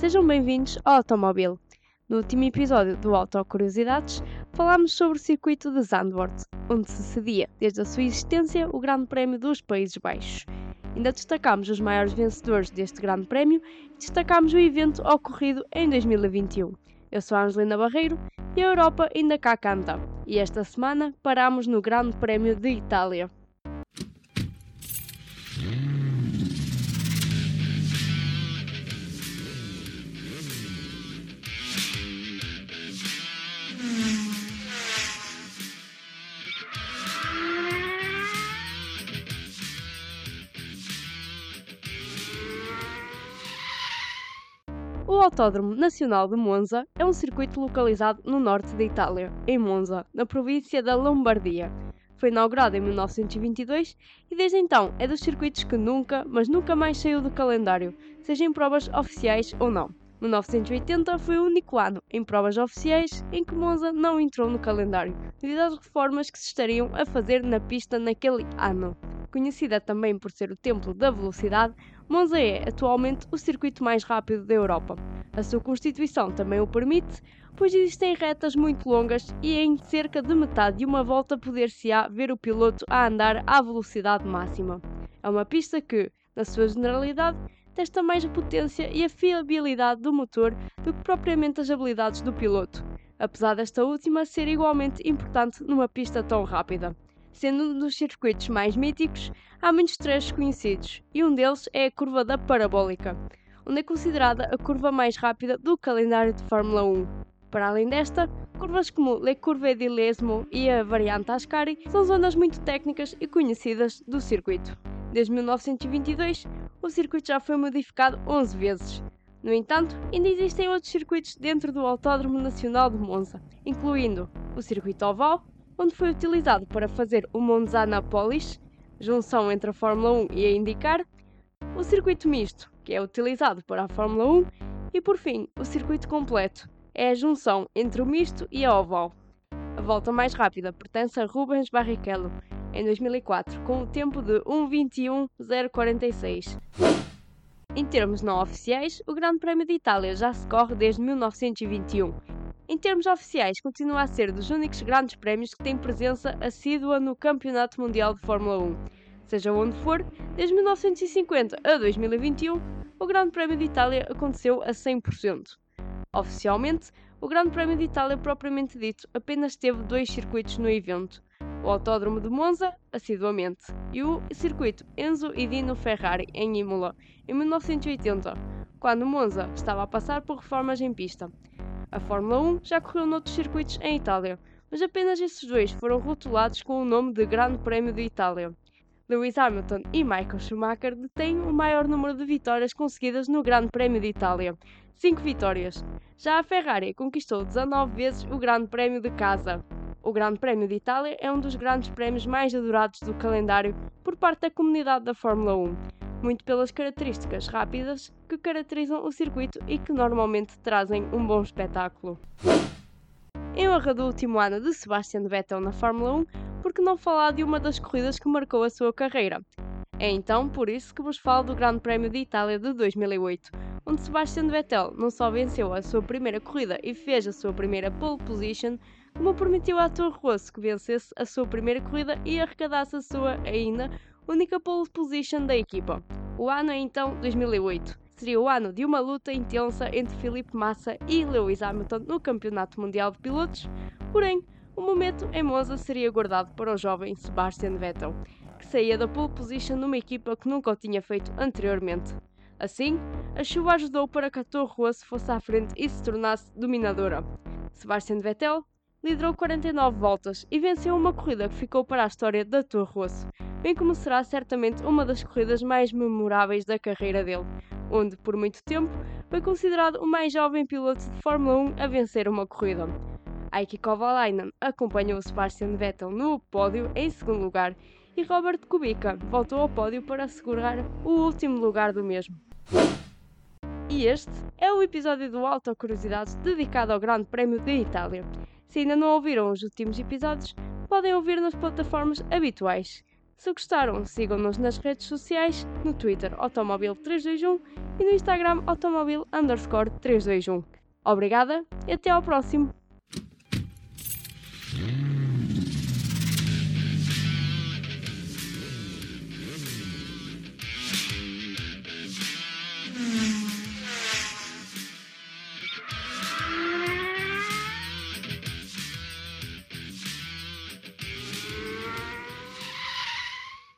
Sejam bem-vindos ao Automóvel. No último episódio do Auto Curiosidades, falámos sobre o circuito de Zandvoort, onde se cedia desde a sua existência o Grande Prémio dos Países Baixos. Ainda destacámos os maiores vencedores deste Grande Prémio e destacámos o evento ocorrido em 2021. Eu sou a Angelina Barreiro e a Europa ainda cá canta. E esta semana paramos no Grande Prémio de Itália. O Autódromo Nacional de Monza é um circuito localizado no norte da Itália, em Monza, na província da Lombardia. Foi inaugurado em 1922 e desde então é dos circuitos que nunca, mas nunca mais saiu do calendário, seja em provas oficiais ou não. 1980 foi o único ano, em provas oficiais, em que Monza não entrou no calendário, devido às reformas que se estariam a fazer na pista naquele ano. Conhecida também por ser o templo da velocidade, Monza é atualmente o circuito mais rápido da Europa. A sua constituição também o permite, pois existem retas muito longas e em cerca de metade de uma volta poder-se-á ver o piloto a andar à velocidade máxima. É uma pista que, na sua generalidade, testa mais a potência e a fiabilidade do motor do que propriamente as habilidades do piloto, apesar desta última ser igualmente importante numa pista tão rápida. Sendo um dos circuitos mais míticos, há muitos trechos conhecidos, e um deles é a curva da Parabólica, onde é considerada a curva mais rápida do calendário de Fórmula 1. Para além desta, curvas como Le Curve di Lesmo e a variante Ascari são zonas muito técnicas e conhecidas do circuito. Desde 1922, o circuito já foi modificado 11 vezes. No entanto, ainda existem outros circuitos dentro do Autódromo Nacional de Monza, incluindo o circuito oval, onde foi utilizado para fazer o Monza-Nápoles, junção entre a Fórmula 1 e a IndyCar, o circuito misto, que é utilizado para a Fórmula 1, e por fim, o circuito completo, é a junção entre o misto e a oval. A volta mais rápida pertence a Rubens Barrichello, em 2004, com o tempo de 1.21.046. Em termos não oficiais, o Grande Prémio de Itália já se corre desde 1921 em termos oficiais, continua a ser dos únicos grandes prémios que tem presença assídua no Campeonato Mundial de Fórmula 1. Seja onde for, desde 1950 a 2021, o Grande Prémio de Itália aconteceu a 100%. Oficialmente, o Grande Prémio de Itália propriamente dito apenas teve dois circuitos no evento, o Autódromo de Monza, assiduamente, e o circuito Enzo e Dino Ferrari, em Imola, em 1980, quando Monza estava a passar por reformas em pista. A Fórmula 1 já correu noutros circuitos em Itália, mas apenas esses dois foram rotulados com o nome de Grande Prémio de Itália. Lewis Hamilton e Michael Schumacher detêm o maior número de vitórias conseguidas no Grande Prémio de Itália, 5 vitórias. Já a Ferrari conquistou 19 vezes o Grande Prémio de casa. O Grande Prémio de Itália é um dos grandes prémios mais adorados do calendário por parte da comunidade da Fórmula 1 muito pelas características rápidas que caracterizam o circuito e que normalmente trazem um bom espetáculo. Em honra do último ano de Sebastian Vettel na Fórmula 1, por que não falar de uma das corridas que marcou a sua carreira? É então por isso que vos falo do Grande Prémio de Itália de 2008, onde Sebastian Vettel não só venceu a sua primeira corrida e fez a sua primeira pole position, como permitiu a Toro Rosso que vencesse a sua primeira corrida e arrecadasse a sua ainda única pole position da equipa. O ano é então 2008. Seria o ano de uma luta intensa entre Felipe Massa e Lewis Hamilton no Campeonato Mundial de Pilotos, porém, o momento em Monza seria guardado para o jovem Sebastian Vettel, que saía da pole position numa equipa que nunca o tinha feito anteriormente. Assim, a chuva ajudou para que a Torre Rosso fosse à frente e se tornasse dominadora. Sebastian Vettel liderou 49 voltas e venceu uma corrida que ficou para a história da Torre Rosso, bem como será certamente uma das corridas mais memoráveis da carreira dele, onde, por muito tempo, foi considerado o mais jovem piloto de Fórmula 1 a vencer uma corrida. Heikki Kovalainen acompanhou Sebastian Vettel no pódio em segundo lugar e Robert Kubica voltou ao pódio para assegurar o último lugar do mesmo. E este é o episódio do Auto Curiosidades dedicado ao Grande Prémio de Itália. Se ainda não ouviram os últimos episódios, podem ouvir nas plataformas habituais Se gostaram, sigam-nos nas redes sociais, no Twitter Automóvel321 e no Instagram Automóvel 321. Obrigada e até ao próximo!